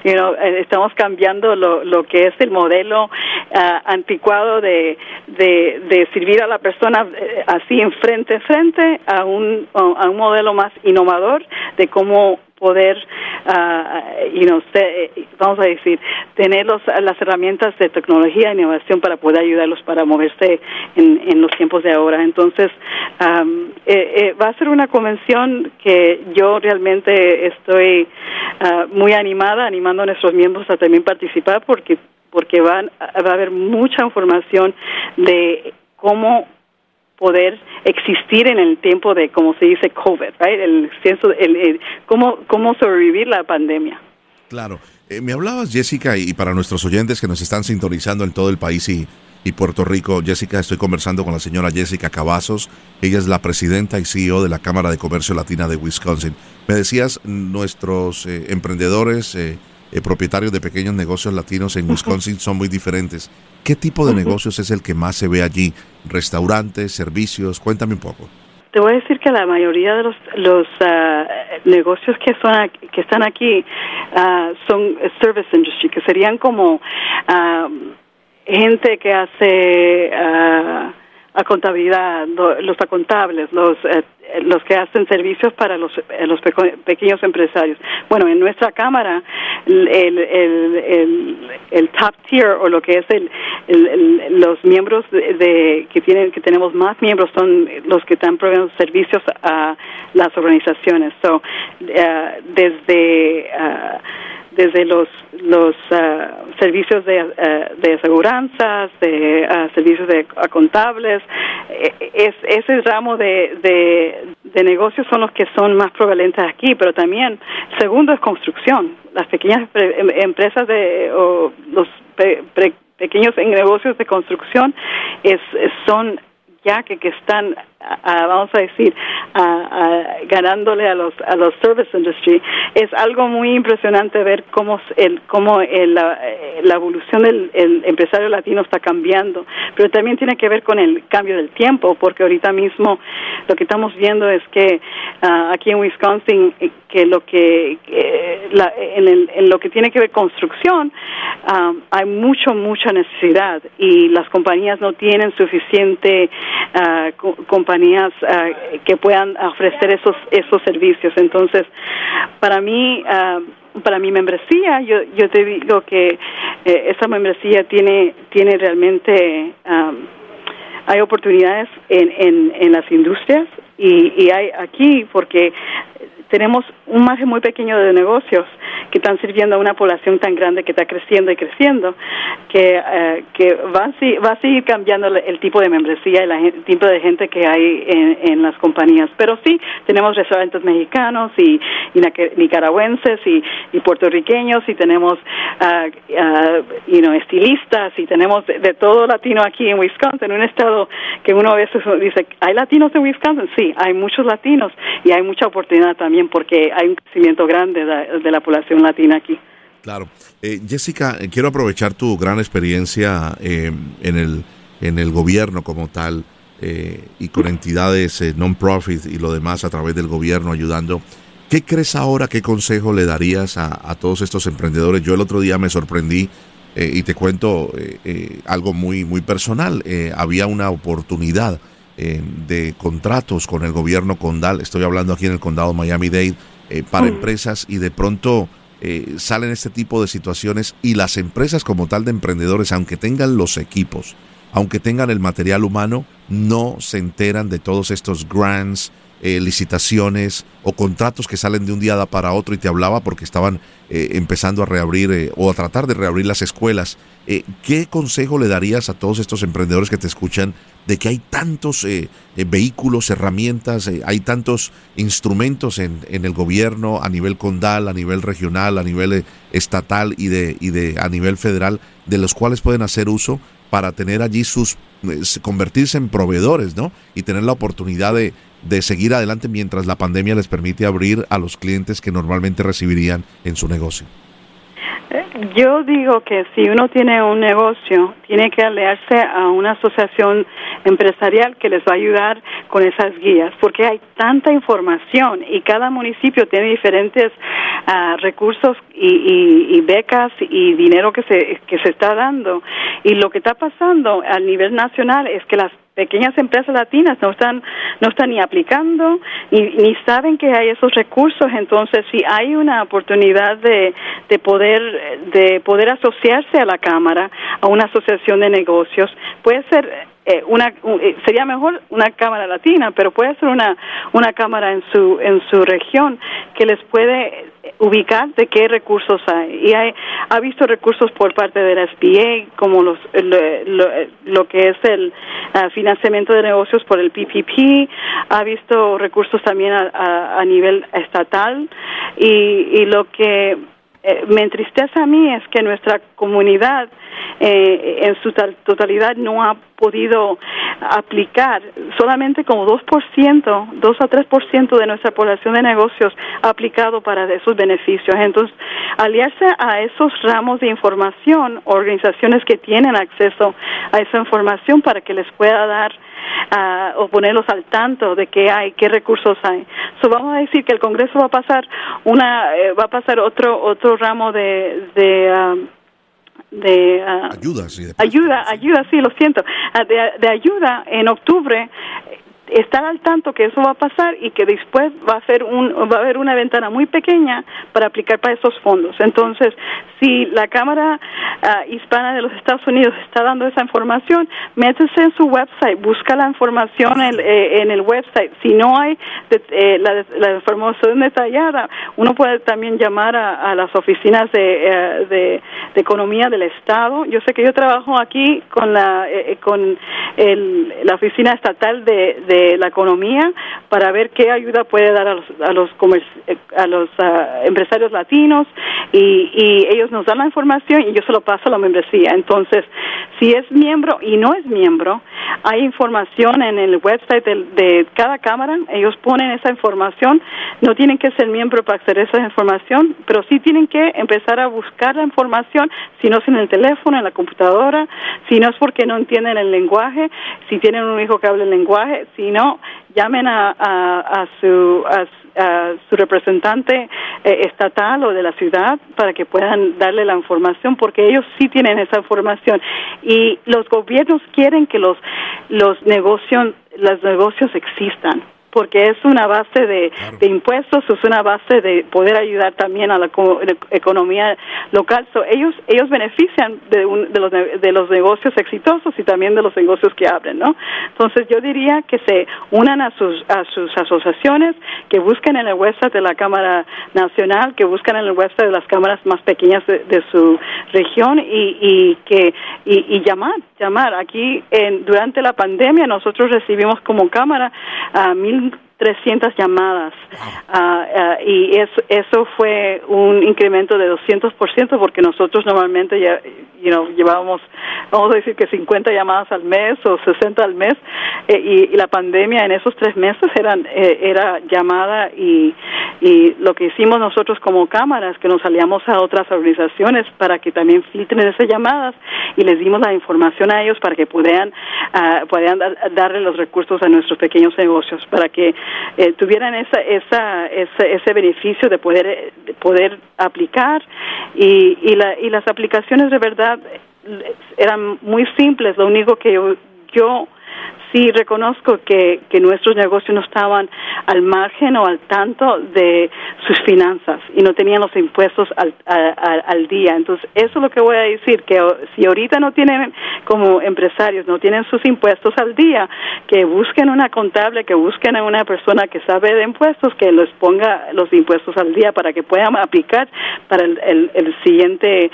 Eh, estamos cambiando lo, lo que es el modelo ah, anticuado de, de, de, servir a la persona eh, así en frente, frente a un, a un modelo más innovador de cómo poder, uh, you know, vamos a decir, tener los, las herramientas de tecnología e innovación para poder ayudarlos para moverse en, en los tiempos de ahora. Entonces, um, eh, eh, va a ser una convención que yo realmente estoy uh, muy animada, animando a nuestros miembros a también participar porque porque van, va a haber mucha información de cómo poder existir en el tiempo de, como se dice, COVID, right? el, el, cómo, cómo sobrevivir la pandemia. Claro. Eh, me hablabas, Jessica, y para nuestros oyentes que nos están sintonizando en todo el país y, y Puerto Rico, Jessica, estoy conversando con la señora Jessica Cavazos. Ella es la presidenta y CEO de la Cámara de Comercio Latina de Wisconsin. Me decías, nuestros eh, emprendedores, eh, propietarios de pequeños negocios latinos en Wisconsin son muy diferentes. ¿Qué tipo de negocios es el que más se ve allí? ¿Restaurantes, servicios? Cuéntame un poco. Te voy a decir que la mayoría de los, los ah, negocios que son que están aquí ah, son service industry, que serían como ah, gente que hace a contabilidad, los contables, los eh, los que hacen servicios para los, eh, los pequeños empresarios. Bueno, en nuestra cámara el, el, el, top tier o lo que es el, los miembros de, que tienen que tenemos más miembros son los que están proveyendo servicios a las organizaciones. So, eh, desde uh, desde los los ah, servicios de, uh, de aseguranzas, de ah, servicios de contables, e, es, ese ramo de, de, negocios son los que son más prevalentes aquí, pero también segundo es construcción. Las pequeñas em, empresas de o los pequeños negocios de construcción es, son ya que, están, vamos a decir, ganándole a los a los service industry, es algo muy impresionante ver cómo el cómo el, la, evolución del empresario latino está cambiando, pero también tiene que ver con el cambio del tiempo, porque ahorita mismo lo que estamos viendo es que ah, aquí en Wisconsin eh, que lo que la, en, el, en, lo que tiene que ver construcción ah, hay mucho mucha necesidad y las compañías no tienen suficiente compañías que puedan ofrecer esos esos servicios. Entonces, para mí para mi membresía, yo, yo te digo que eh, esa membresía tiene tiene realmente hay oportunidades en, en, en las industrias y, y hay aquí porque tenemos un margen muy pequeño de negocios que están sirviendo a una población tan grande que está creciendo y creciendo, que, eh, que va, a, va a seguir cambiando el tipo de membresía y el tipo de gente que hay en, las compañías. Pero sí, tenemos restaurantes mexicanos y, nicaragüenses y, puertorriqueños y tenemos uh, estilistas y tenemos de, todo latino aquí en Wisconsin, un estado que uno a veces dice, ¿hay latinos en Wisconsin? Sí, hay muchos latinos y hay mucha oportunidad también porque hay un crecimiento grande de la población latina aquí. Claro. Eh, Jessica, eh, quiero aprovechar tu gran experiencia eh, en, el, en el gobierno como tal y con entidades non-profit y lo demás a través del gobierno ayudando. ¿Qué crees ahora, qué consejo le darías a, todos estos emprendedores? Yo el otro día me sorprendí y te cuento algo muy, muy personal. había una oportunidad de contratos con el gobierno condal, estoy hablando aquí en el condado Miami-Dade, para mm. empresas y de pronto eh, salen este tipo de situaciones y las empresas como tal de emprendedores, aunque tengan los equipos, aunque tengan el material humano, no se enteran de todos estos grants, eh, licitaciones o contratos que salen de un día para otro y te hablaba porque estaban eh, empezando a reabrir eh, o a tratar de reabrir las escuelas. ¿Qué consejo le darías a todos estos emprendedores que te escuchan de que hay tantos vehículos, herramientas, hay tantos instrumentos en, en, el gobierno a nivel condal, a nivel regional, a nivel estatal y de, y de a nivel federal, de los cuales pueden hacer uso para tener allí sus convertirse en proveedores, ¿no? Y tener la oportunidad de, de seguir adelante mientras la pandemia les permite abrir a los clientes que normalmente recibirían en su negocio? Yo digo que si uno tiene un negocio, tiene que aliarse a una asociación empresarial que les va a ayudar con esas guías, porque hay tanta información y cada municipio tiene diferentes ah, recursos y, y, becas y dinero que se, que se está dando. Y lo que está pasando a nivel nacional es que las pequeñas empresas latinas no están no están ni aplicando ni, ni saben que hay esos recursos entonces si hay una oportunidad de, de poder de poder asociarse a la Cámara, a una asociación de negocios. Puede ser eh, una eh, sería mejor una cámara latina pero puede ser una una cámara en su en su región que les puede ubicar de qué recursos hay. Y hay, ha visto recursos por parte de la SBA como los lo, que es el ah, financiamiento de negocios por el PPP ha visto recursos también a, a, nivel estatal. Y, y lo que eh, me entristece a mí es que nuestra comunidad eh, en su totalidad no ha podido aplicar. Solamente como 2%, 2 a 3% de nuestra población de negocios ha aplicado para esos beneficios. Entonces, aliarse a esos ramos de información, organizaciones que tienen acceso a esa información para que les pueda dar uh, o ponerlos al tanto de qué hay, qué recursos hay. So, vamos a decir que el Congreso va a pasar una, eh, va a pasar otro otro ramo de, de uh, de ayuda, sí, ayuda, ayuda, sí, lo siento, de, de ayuda en octubre estar al tanto que eso va a pasar y que después va a ser un va a haber una ventana muy pequeña para aplicar para esos fondos. Entonces, si la Cámara ah, Hispana de los Estados Unidos está dando esa información, métese en su website, busca la información en, eh, el website. Si no hay eh, la, la, información detallada, uno puede también llamar a, las oficinas de, eh, de, de, economía del Estado. Yo sé que yo trabajo aquí con la con el, la oficina estatal de de la economía para ver qué ayuda puede dar a los a los, a los ah, empresarios latinos y, y ellos nos dan la información y yo se lo paso a la membresía. Entonces, si es miembro y no es miembro, hay información en el website de, cada cámara, ellos ponen esa información, no tienen que ser miembro para acceder a esa información, pero sí tienen que empezar a buscar la información, si no es en el teléfono, en la computadora, si no es porque no entienden el lenguaje, si tienen un hijo que habla el lenguaje, si no, llamen a, a, su, a, su representante eh, estatal o de la ciudad para que puedan darle la información, porque ellos sí tienen esa información. Y los gobiernos quieren que los, los negocios, los negocios existan porque es una base de, impuestos, es una base de poder ayudar también a la economía local. ellos ellos benefician de, de, los, de los negocios exitosos y también de los negocios que abren, ¿no? Entonces yo diría que se unan a sus a sus asociaciones, que busquen en el website de la Cámara Nacional, que busquen en el website de las cámaras más pequeñas de, su región y, y que y, llamar llamar aquí en, durante la pandemia nosotros recibimos como cámara a mil 300 llamadas. Ah, ah, y eso, eso fue un incremento de 200% porque nosotros normalmente ya you know, llevábamos, vamos a decir que 50 llamadas al mes o 60 al mes eh, y, la pandemia en esos tres meses eran, eh, era llamada y, y lo que hicimos nosotros como cámara es que nos salíamos a otras organizaciones para que también filtren esas llamadas y les dimos la información a ellos para que puedan, uh, puedan darle los recursos a nuestros pequeños negocios para que eh, tuvieran esa, esa, ese, beneficio de poder, poder aplicar y, y, la, y las aplicaciones de verdad eran muy simples. Lo único que yo, yo sí reconozco que, que nuestros negocios no estaban al margen o al tanto de sus finanzas y no tenían los impuestos al, al, día. Entonces, eso es lo que voy a decir, que si ahorita no tienen, como empresarios, no tienen sus impuestos al día, que busquen una contable, que busquen a una persona que sabe de impuestos, que les ponga los impuestos al día para que puedan aplicar para el, el, siguiente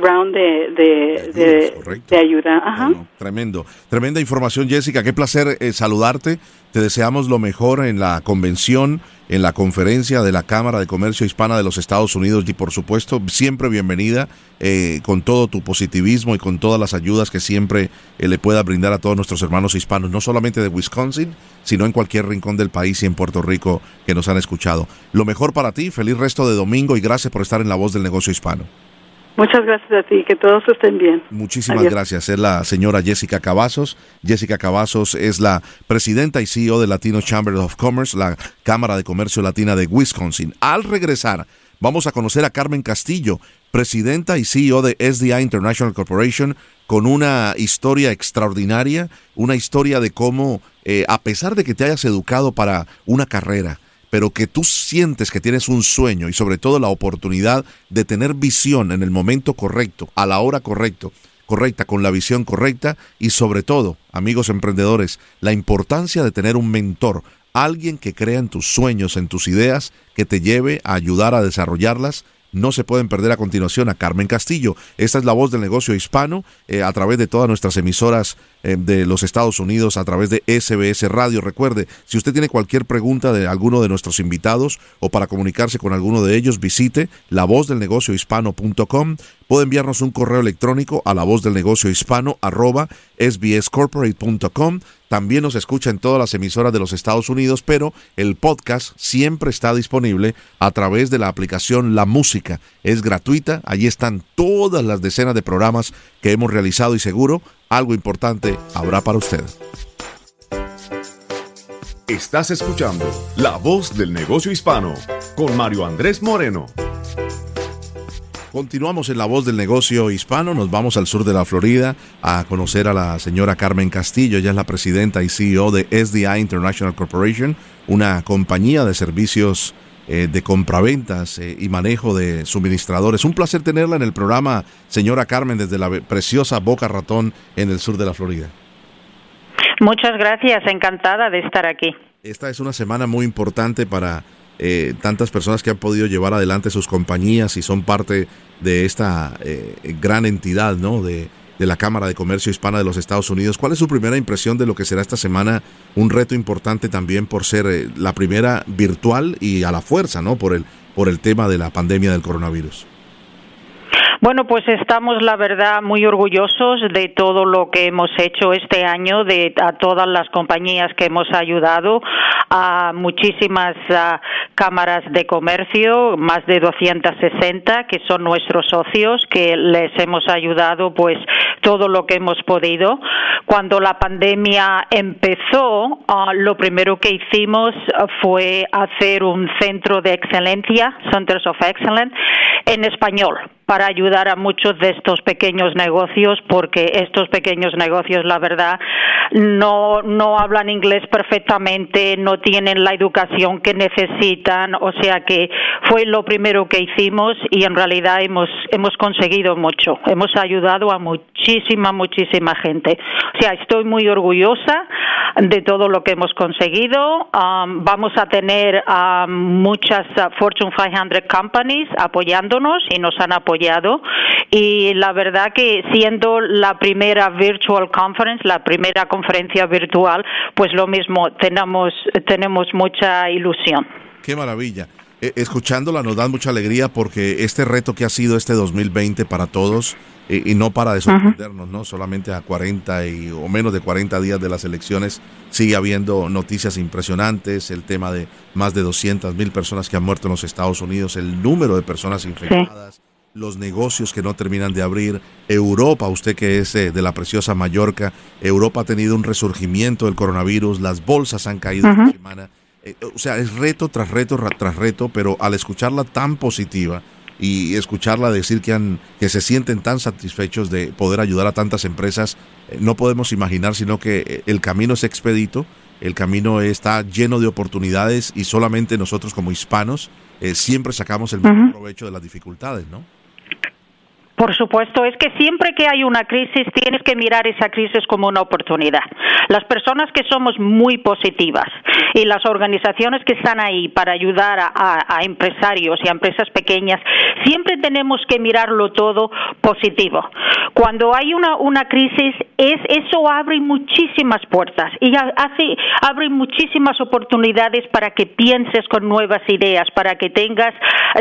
round de, de, de, ayuda. Ajá. tremendo. Tremenda información, Jessica. Qué placer eh, saludarte. Te deseamos lo mejor en la convención, en la conferencia de la Cámara de Comercio Hispana de los Estados Unidos y por supuesto siempre bienvenida eh, con todo tu positivismo y con todas las ayudas que siempre eh, le pueda brindar a todos nuestros hermanos hispanos, no solamente de Wisconsin, sino en cualquier rincón del país y en Puerto Rico que nos han escuchado. Lo mejor para ti, feliz resto de domingo y gracias por estar en la voz del negocio hispano. Muchas gracias a ti, que todos estén bien. Muchísimas gracias. Es la señora Jessica Cavazos. Jessica Cavazos es la presidenta y CEO de Latino Chamber of Commerce, la Cámara de Comercio Latina de Wisconsin. Al regresar, vamos a conocer a Carmen Castillo, presidenta y CEO de SDI International Corporation, con una historia extraordinaria, una historia de cómo, eh, a pesar de que te hayas educado para una carrera, pero que tú sientes que tienes un sueño y sobre todo la oportunidad de tener visión en el momento correcto, a la hora correcta, correcta, con la visión correcta y sobre todo, amigos emprendedores, la importancia de tener un mentor, alguien que crea en tus sueños, en tus ideas, que te lleve a ayudar a desarrollarlas no se pueden perder a continuación a Carmen Castillo. Esta es la voz del negocio hispano eh, a través de todas nuestras emisoras de los Estados Unidos, a través de SBS Radio. Recuerde, si usted tiene cualquier pregunta de alguno de nuestros invitados o para comunicarse con alguno de ellos, visite lavozdelnegociohispano.com. Puede enviarnos un correo electrónico a la voz del negocio hispano arroba sbscorporate.com. También nos escucha en todas las emisoras de los Estados Unidos, pero el podcast siempre está disponible a través de la aplicación La Música. Es gratuita, allí están todas las decenas de programas que hemos realizado y seguro algo importante habrá para usted. Estás escuchando La Voz del Negocio Hispano con Mario Andrés Moreno. Continuamos en la voz del negocio hispano, nos vamos al sur de la Florida a conocer a la señora Carmen Castillo, ella es la presidenta y CEO de SDI International Corporation, una compañía de servicios eh, de compraventas eh, y manejo de suministradores. Un placer tenerla en el programa, señora Carmen, desde la preciosa Boca Ratón en el sur de la Florida. Muchas gracias, encantada de estar aquí. Esta es una semana muy importante para eh, tantas personas que han podido llevar adelante sus compañías y son parte de esta gran entidad, ¿no? De, la Cámara de Comercio Hispana de los Estados Unidos. ¿Cuál es su primera impresión de lo que será esta semana? Un reto importante también por ser eh, la primera virtual y a la fuerza, ¿no? Por el, por el tema de la pandemia del coronavirus. Bueno, pues estamos, la verdad, muy orgullosos de todo lo que hemos hecho este año, de a todas las compañías que hemos ayudado, a muchísimas cámaras de comercio, más de 260 que son nuestros socios, que les hemos ayudado, pues todo lo que hemos podido. Cuando la pandemia empezó, ah, lo primero que hicimos fue hacer un centro de excelencia, Centers of Excellence, en español para ayudar a muchos de estos pequeños negocios porque estos pequeños negocios la verdad no no hablan inglés perfectamente, no tienen la educación que necesitan, o sea que fue lo primero que hicimos y en realidad hemos hemos conseguido mucho. Hemos ayudado a muchísima muchísima gente. O sea, estoy muy orgullosa de todo lo que hemos conseguido. Um, vamos a tener um, muchas uh, Fortune 500 companies apoyándonos y nos han apoyado y la verdad que siendo la primera virtual conference, la primera conferencia virtual, pues lo mismo, tenemos, tenemos mucha ilusión. Qué maravilla. Eh, escuchándola nos da mucha alegría porque este reto que ha sido este 2020 para todos y, no para de sorprendernos, ¿no? Solamente a 40 y, o menos de 40 días de las elecciones sigue habiendo noticias impresionantes, el tema de más de 200 mil personas que han muerto en los Estados Unidos, el número de personas infectadas los negocios que no terminan de abrir. Europa, usted que es eh, de la preciosa Mallorca, Europa ha tenido un resurgimiento del coronavirus, las bolsas han caído esta semana. Eh, o sea, es reto tras reto tras reto, pero al escucharla tan positiva y escucharla decir que, han, que se sienten tan satisfechos de poder ayudar a tantas empresas, eh, no podemos imaginar sino que el camino es expedito, el camino está lleno de oportunidades y solamente nosotros como hispanos siempre sacamos el mejor provecho de las dificultades, ¿no? Por supuesto, es que siempre que hay una crisis tienes que mirar esa crisis como una oportunidad. Las personas que somos muy positivas y las organizaciones que están ahí para ayudar a, empresarios y a empresas pequeñas, siempre tenemos que mirarlo todo positivo. Cuando hay una, una crisis, es, eso abre muchísimas puertas y hace, abre muchísimas oportunidades para que pienses con nuevas ideas, para que tengas,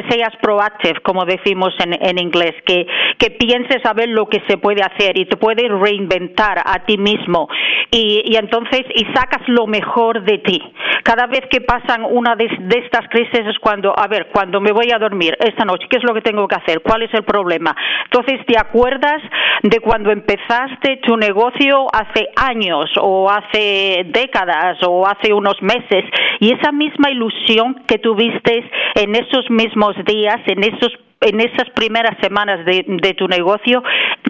seas proactive, como decimos en, en inglés, que que pienses a ver lo que se puede hacer y te puedes reinventar a ti mismo y, y entonces y sacas lo mejor de ti. Cada vez que pasan una de, estas crisis es cuando, a ver, cuando me voy a dormir esta noche, ¿qué es lo que tengo que hacer? ¿Cuál es el problema? Entonces te acuerdas de cuando empezaste tu negocio hace años o hace décadas o hace unos meses y esa misma ilusión que tuviste en esos mismos días, en esos en esas primeras semanas de, tu negocio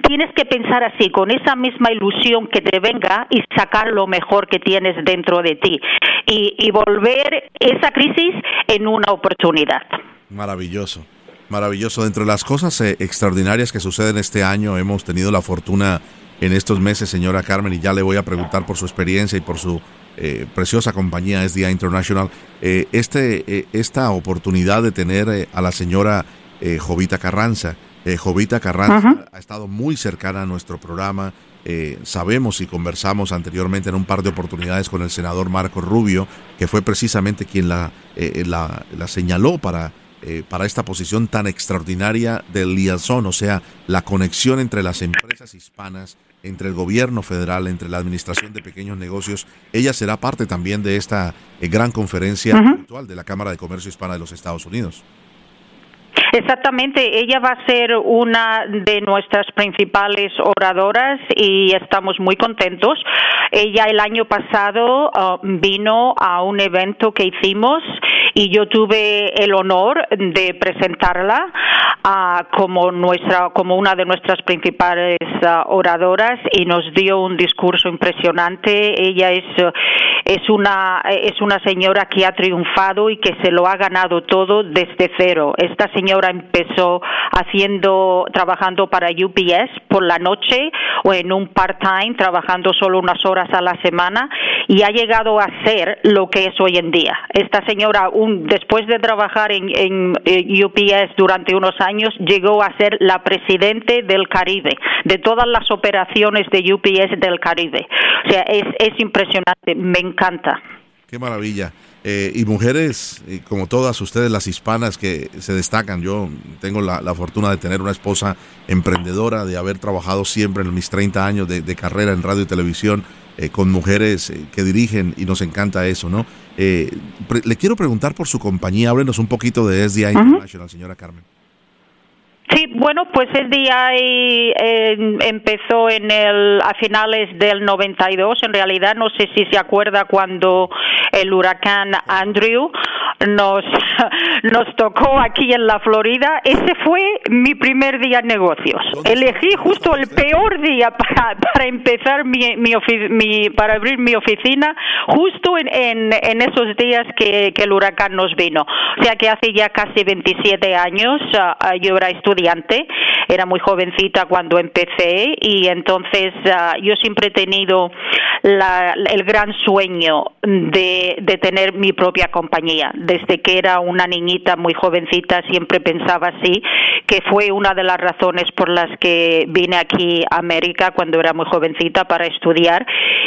tienes que pensar así, con esa misma ilusión que te venga y sacar lo mejor que tienes dentro de ti y, volver esa crisis en una oportunidad. Maravilloso. Maravilloso. Dentro de las cosas eh, extraordinarias que suceden este año, hemos tenido la fortuna en estos meses, señora Carmen, y ya le voy a preguntar por su experiencia y por su eh, preciosa compañía SDI International, eh, este, esta oportunidad de tener a la señora Jovita Carranza. Jovita Carranza ha estado muy cercana a nuestro programa. sabemos y conversamos anteriormente en un par de oportunidades con el senador Marco Rubio, que fue precisamente quien la, la, la señaló para eh, para esta posición tan extraordinaria del liaison, o sea, la conexión entre las empresas hispanas, entre el gobierno federal, entre la administración de pequeños negocios. Ella será parte también de esta eh, gran conferencia virtual de la Cámara de Comercio Hispana de los Estados Unidos. Exactamente, ella va a ser una de nuestras principales oradoras y estamos muy contentos. Ella el año pasado uh, vino a un evento que hicimos y yo tuve el honor de presentarla uh, como nuestra como una de nuestras principales uh, oradoras y nos dio un discurso impresionante. Ella es es una es una señora que ha triunfado y que se lo ha ganado todo desde cero. Esta señora empezó haciendo trabajando para UPS por la noche o en un part-time trabajando solo unas horas a la semana y ha llegado a ser lo que es hoy en día. Esta señora un, después de trabajar en, en UPS durante unos años llegó a ser la presidente del Caribe de todas las operaciones de UPS del Caribe. O sea, es, es impresionante. Me encanta. Qué maravilla. Eh, y mujeres, como todas ustedes, las hispanas que se destacan. Yo tengo la, fortuna de tener una esposa emprendedora, de haber trabajado siempre en mis 30 años de, carrera en radio y televisión eh, con mujeres eh, que dirigen y nos encanta eso, ¿no? le quiero preguntar por su compañía. Háblenos un poquito de SDI International, señora Carmen. Sí, bueno, pues el día empezó en el a finales del 92. En realidad, no sé si se acuerda cuando el huracán Andrew nos nos tocó aquí en la Florida. Ese fue mi primer día en negocios. Elegí justo el peor día para, para empezar mi, mi, para abrir mi oficina, justo en, en, en esos días que, que, el huracán nos vino. O sea que hace ya casi 27 años uh, yo era estudiante era muy jovencita cuando empecé y entonces ah, yo siempre he tenido el gran sueño de, de tener mi propia compañía. Desde que era una niñita muy jovencita siempre pensaba así, que fue una de las razones por las que vine aquí a América cuando era muy jovencita para estudiar.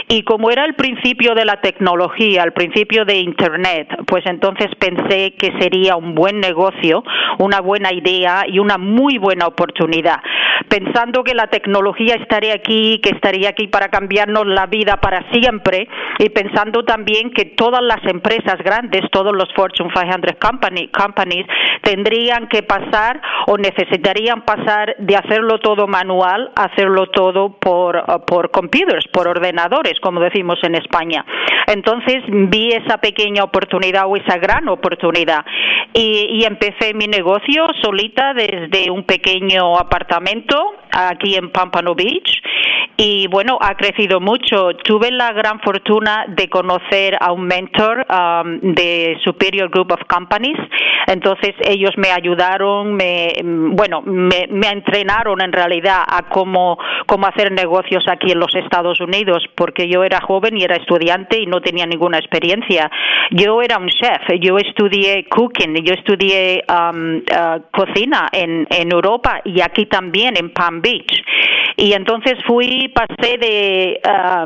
Y como era el principio de la tecnología, el principio de Internet, pues entonces pensé que sería un buen negocio, una buena idea y una muy buena oportunidad. Pensando que la tecnología estaría aquí, que estaría aquí para cambiarnos la vida para siempre y pensando también que todas las empresas grandes, todos los Fortune 500 company, companies tendrían que pasar o necesitarían pasar de hacerlo todo manual a hacerlo todo por, por computers, por ordenadores, como decimos en España. Entonces vi esa pequeña oportunidad o esa gran oportunidad y, y empecé mi negocio solita desde un pequeño apartamento aquí en Pampano Beach y bueno, ha crecido mucho. Tuve la gran fortuna de conocer a un mentor um, de Superior Group of Companies, entonces ellos me ayudaron, me, bueno, me, me entrenaron en realidad a cómo, cómo hacer negocios aquí en los Estados Unidos, porque yo era joven y era estudiante y no tenía ninguna experiencia. Yo era un chef, yo estudié cooking, yo estudié um, uh, cocina en, en Europa y aquí también en Palm Beach. Y entonces fui pasé de, ah,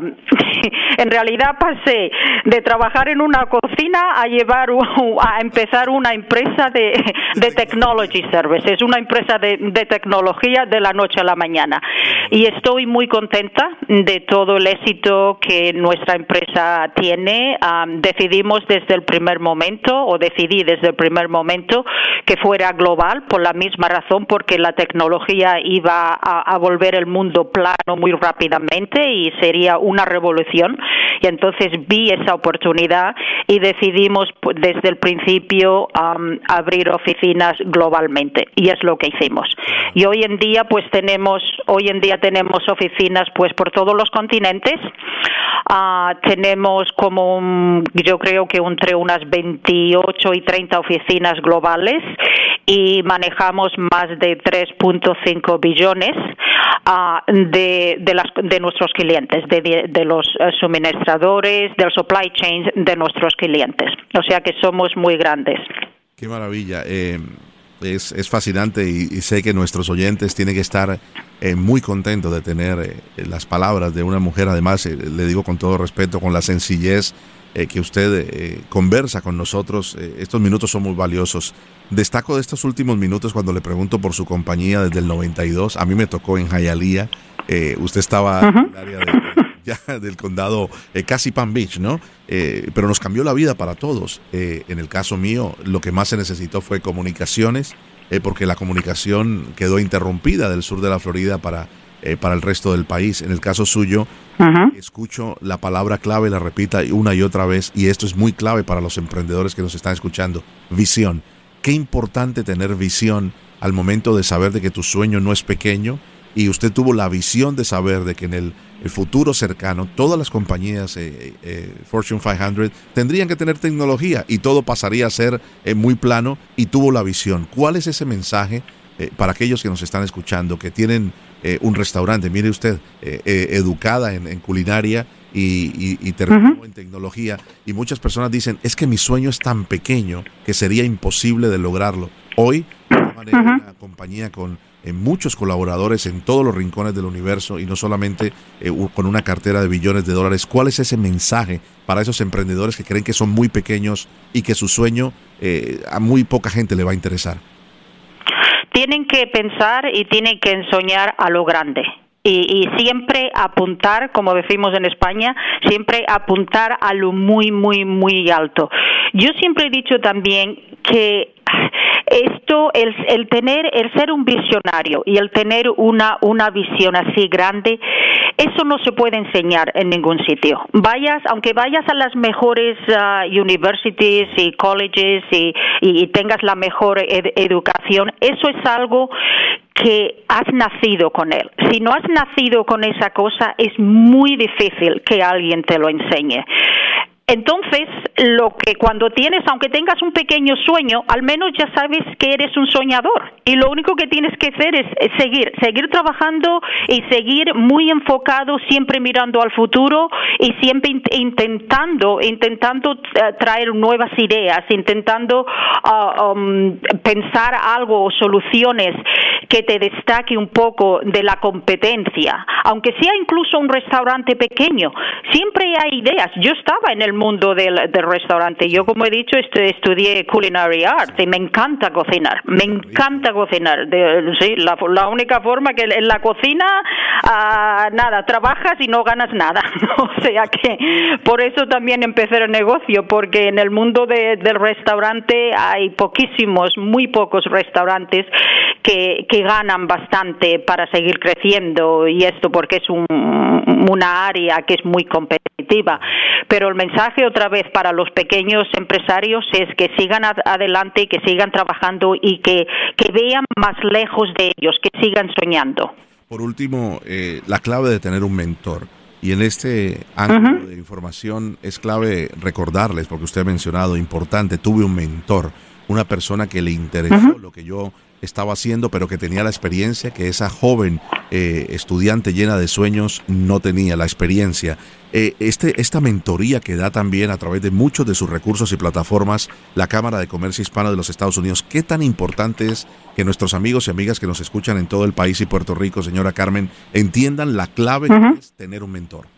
en realidad pasé de trabajar en una cocina a llevar, a empezar una empresa de, de technology services, una empresa de, de tecnología de la noche a la mañana. Y estoy muy contenta de todo el éxito que nuestra empresa tiene. Ah, decidimos desde el primer momento, o decidí desde el primer momento, que fuera global por la misma razón, porque la tecnología iba a, a volver el mundo plano muy rápidamente y sería una revolución. Y entonces vi esa oportunidad y decidimos pues, desde el principio abrir oficinas globalmente y es lo que hicimos. Y hoy en día pues tenemos, hoy en día tenemos oficinas pues por todos los continentes. Ah, tenemos como yo creo que entre unas 28 y 30 oficinas globales y manejamos más de 3.5 billones ah, de, de, las, de nuestros clientes, de, de, los eh, suministradores, del supply chain de nuestros clientes. O sea que somos muy grandes. Qué maravilla. Eh, es, es, fascinante y, sé que nuestros oyentes tienen que estar eh, muy contentos de tener las palabras de una mujer. Además, le digo con todo respeto, con la sencillez que usted conversa con nosotros. estos minutos son muy valiosos. Destaco de estos últimos minutos cuando le pregunto por su compañía desde el 92. A mí me tocó en. Eh, usted estaba en el área ya, del condado eh, casi Palm Beach, ¿no? Eh, pero nos cambió la vida para todos. en el caso mío, lo que más se necesitó fue comunicaciones, porque la comunicación quedó interrumpida del sur de la Florida para, para el resto del país. En el caso suyo, escucho la palabra clave, la repita una y otra vez, y esto es muy clave para los emprendedores que nos están escuchando, visión qué importante tener visión al momento de saber de que tu sueño no es pequeño y usted tuvo la visión de saber de que en el, futuro cercano todas las compañías eh, eh, Fortune 500 tendrían que tener tecnología y todo pasaría a ser eh, muy plano y tuvo la visión. ¿Cuál es ese mensaje para aquellos que nos están escuchando que tienen un restaurante? Mire usted, educada en culinaria y, terminó en tecnología. Y muchas personas dicen, es que mi sueño es tan pequeño que sería imposible de lograrlo. Hoy, de una compañía con eh, muchos colaboradores en todos los rincones del universo y no solamente eh, con una cartera de billones de dólares. ¿Cuál es ese mensaje para esos emprendedores que creen que son muy pequeños y que su sueño eh, a muy poca gente le va a interesar? Tienen que pensar y tienen que soñar a lo grande y, siempre apuntar, como decimos en España, siempre apuntar a lo muy, muy, muy alto. Yo siempre he dicho también que esto, el, el, tener, el ser un visionario y el tener una, una visión así grande, eso no se puede enseñar en ningún sitio. Vayas, aunque vayas a las mejores uh, universities y colleges y, y, tengas la mejor educación, eso es algo que has nacido con él. Si no has nacido con esa cosa, es muy difícil que alguien te lo enseñe. Entonces, lo que cuando tienes, aunque tengas un pequeño sueño, al menos ya sabes que eres un soñador. Y lo único que tienes que hacer es, seguir, seguir trabajando y seguir muy enfocado, siempre mirando al futuro y siempre intentando, intentando eh, traer nuevas ideas, intentando um, pensar algo o soluciones que te destaque un poco de la competencia, aunque sea incluso un restaurante pequeño. Siempre hay ideas. Yo estaba en el mundo del, restaurante. Yo, como he dicho, estudié culinary arts y me encanta cocinar. Me encanta cocinar. sí, la, única forma que en la cocina, ah, nada, trabajas y no ganas nada. o sea que por eso también empecé el negocio, porque en el mundo del restaurante hay poquísimos, muy pocos restaurantes que, que ganan bastante para seguir creciendo y esto porque es un, una área que es muy competitiva. Pero el mensaje otra vez para los pequeños empresarios es que sigan adelante y que sigan trabajando y que, que vean más lejos de ellos, que sigan soñando. Por último, eh, la clave de tener un mentor. Y en este ángulo de información es clave recordarles, porque usted ha mencionado, importante, tuve un mentor, una persona que le interesó lo que yo estaba haciendo, pero que tenía la experiencia que esa joven eh, estudiante llena de sueños no tenía, la experiencia. Eh, este, esta mentoría que da también a través de muchos de sus recursos y plataformas la Cámara de Comercio Hispano de los Estados Unidos, ¿qué tan importante es que nuestros amigos y amigas que nos escuchan en todo el país y Puerto Rico, señora Carmen, entiendan la clave que es tener un mentor?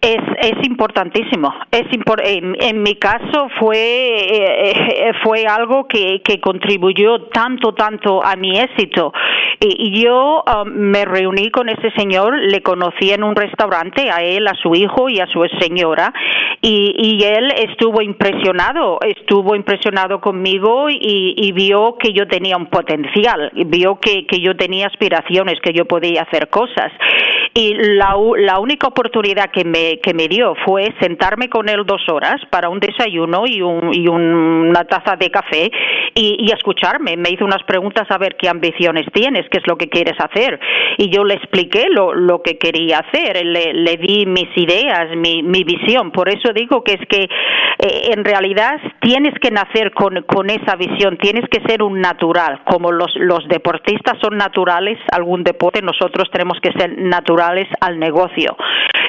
Es, es importantísimo. Es en, mi caso fue, eh, eh, fue algo que, que contribuyó tanto, tanto a mi éxito. Y, yo um, me reuní con ese señor, le conocí en un restaurante, a él, a su hijo y a su señora, y, y él estuvo impresionado, estuvo impresionado conmigo y, y vio que yo tenía un potencial, vio que, que yo tenía aspiraciones, que yo podía hacer cosas. Y la, la única oportunidad que me, que me dio fue sentarme con él dos horas para un desayuno y, un, y una taza de café y, escucharme. Me hizo unas preguntas a ver qué ambiciones tienes, qué es lo que quieres hacer. Y yo le expliqué lo, lo que quería hacer, le, le di mis ideas, mi, mi visión. Por eso digo que es que eh, en realidad tienes que nacer con, con esa visión, tienes que ser un natural. Como los, los deportistas son naturales algún deporte, nosotros tenemos que ser naturales al negocio.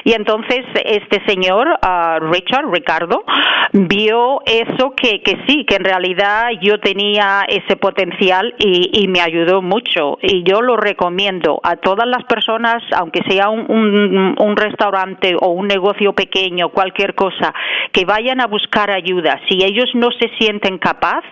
Y entonces este señor, uh, Richard, Ricardo, vio eso que, que sí, que en realidad yo tenía ese potencial y, y, me ayudó mucho. Y yo lo recomiendo a todas las personas, aunque sea un, un, restaurante o un negocio pequeño, cualquier cosa, que vayan a buscar ayuda. Si ellos no se sienten capaz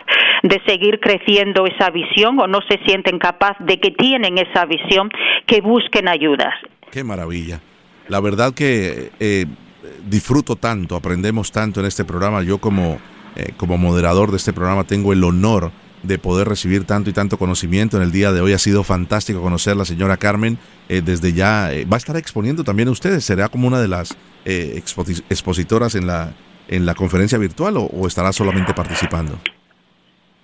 de seguir creciendo esa visión o no se sienten capaz de que tienen esa visión, que busquen ayuda. Qué maravilla. La verdad que eh, disfruto tanto, aprendemos tanto en este programa. Yo como, eh, como moderador de este programa tengo el honor de poder recibir tanto y tanto conocimiento en el día de hoy. Ha sido fantástico conocer a la señora Carmen. Eh, desde ya va a estar exponiendo también a ustedes. ¿Será como una de las expositoras en la, en la conferencia virtual o estará solamente participando?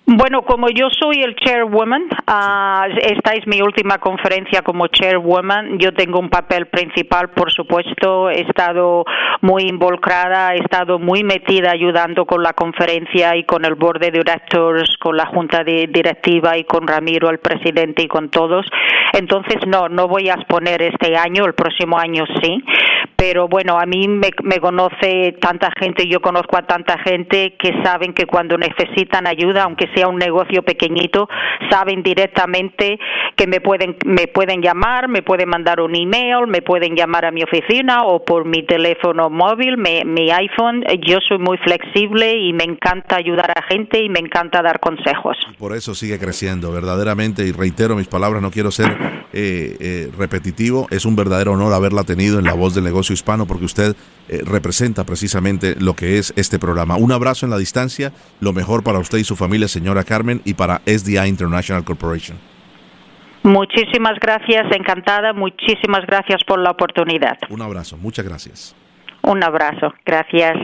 Bueno, como yo soy el chairwoman, uh, esta es mi última conferencia como chairwoman. Yo tengo un papel principal, por supuesto. He estado muy involucrada, he estado muy metida ayudando con la conferencia y con el board de directors, con la junta de directiva y con Ramiro, el presidente, y con todos. Entonces, no, no voy a exponer este año, el próximo año sí. Pero bueno, a mí me, conoce tanta gente, yo conozco a tanta gente que saben que cuando necesitan ayuda, aunque sea un negocio pequeñito, saben directamente que me pueden, me pueden llamar, me pueden mandar un email, me pueden llamar a mi oficina o por mi teléfono móvil, mi, mi iPhone. Yo soy muy flexible y me encanta ayudar a gente y me encanta dar consejos. Por eso sigue creciendo, verdaderamente, y reitero mis palabras, no quiero ser eh, eh, repetitivo, es un verdadero honor haberla tenido en la voz del negocio hispano porque usted eh, representa precisamente lo que es este programa. Un abrazo en la distancia, lo mejor para usted y su familia, señora Carmen, y para SDI International Corporation. Muchísimas gracias, encantada, muchísimas gracias por la oportunidad. Un abrazo, muchas gracias. Un abrazo, gracias.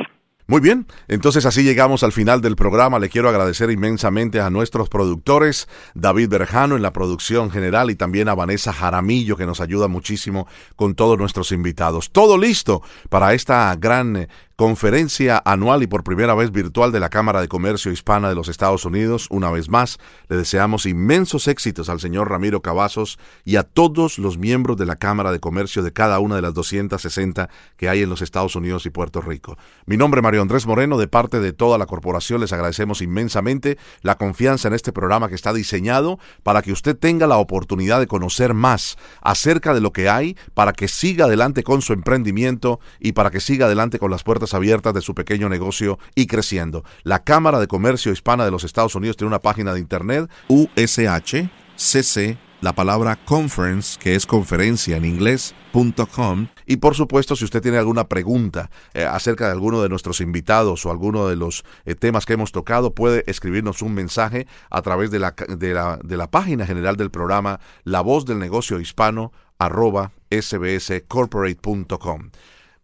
Muy bien, entonces así llegamos al final del programa. Le quiero agradecer inmensamente a nuestros productores, David Berjano en la producción general y también a Vanessa Jaramillo que nos ayuda muchísimo con todos nuestros invitados. Todo listo para esta gran conferencia anual y por primera vez virtual de la Cámara de Comercio Hispana de los Estados Unidos. Una vez más, le deseamos inmensos éxitos al señor Ramiro Cavazos y a todos los miembros de la Cámara de Comercio de cada una de las 260 que hay en los Estados Unidos y Puerto Rico. Mi nombre es Mario Andrés Moreno, de parte de toda la corporación les agradecemos inmensamente la confianza en este programa que está diseñado para que usted tenga la oportunidad de conocer más acerca de lo que hay, para que siga adelante con su emprendimiento y para que siga adelante con las puertas abiertas de su pequeño negocio y creciendo. La Cámara de Comercio Hispana de los Estados Unidos tiene una página de internet USHCC, la palabra conference, que es conferencia en inglés.com. Y por supuesto, si usted tiene alguna pregunta eh, acerca de alguno de nuestros invitados o alguno de los eh, temas que hemos tocado, puede escribirnos un mensaje a través de la, de la, de la página general del programa La Voz del Negocio Hispano arroba sbscorporate.com.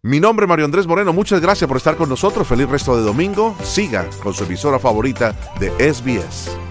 Mi nombre es Mario Andrés Moreno, muchas gracias por estar con nosotros, feliz resto de domingo, siga con su emisora favorita de SBS.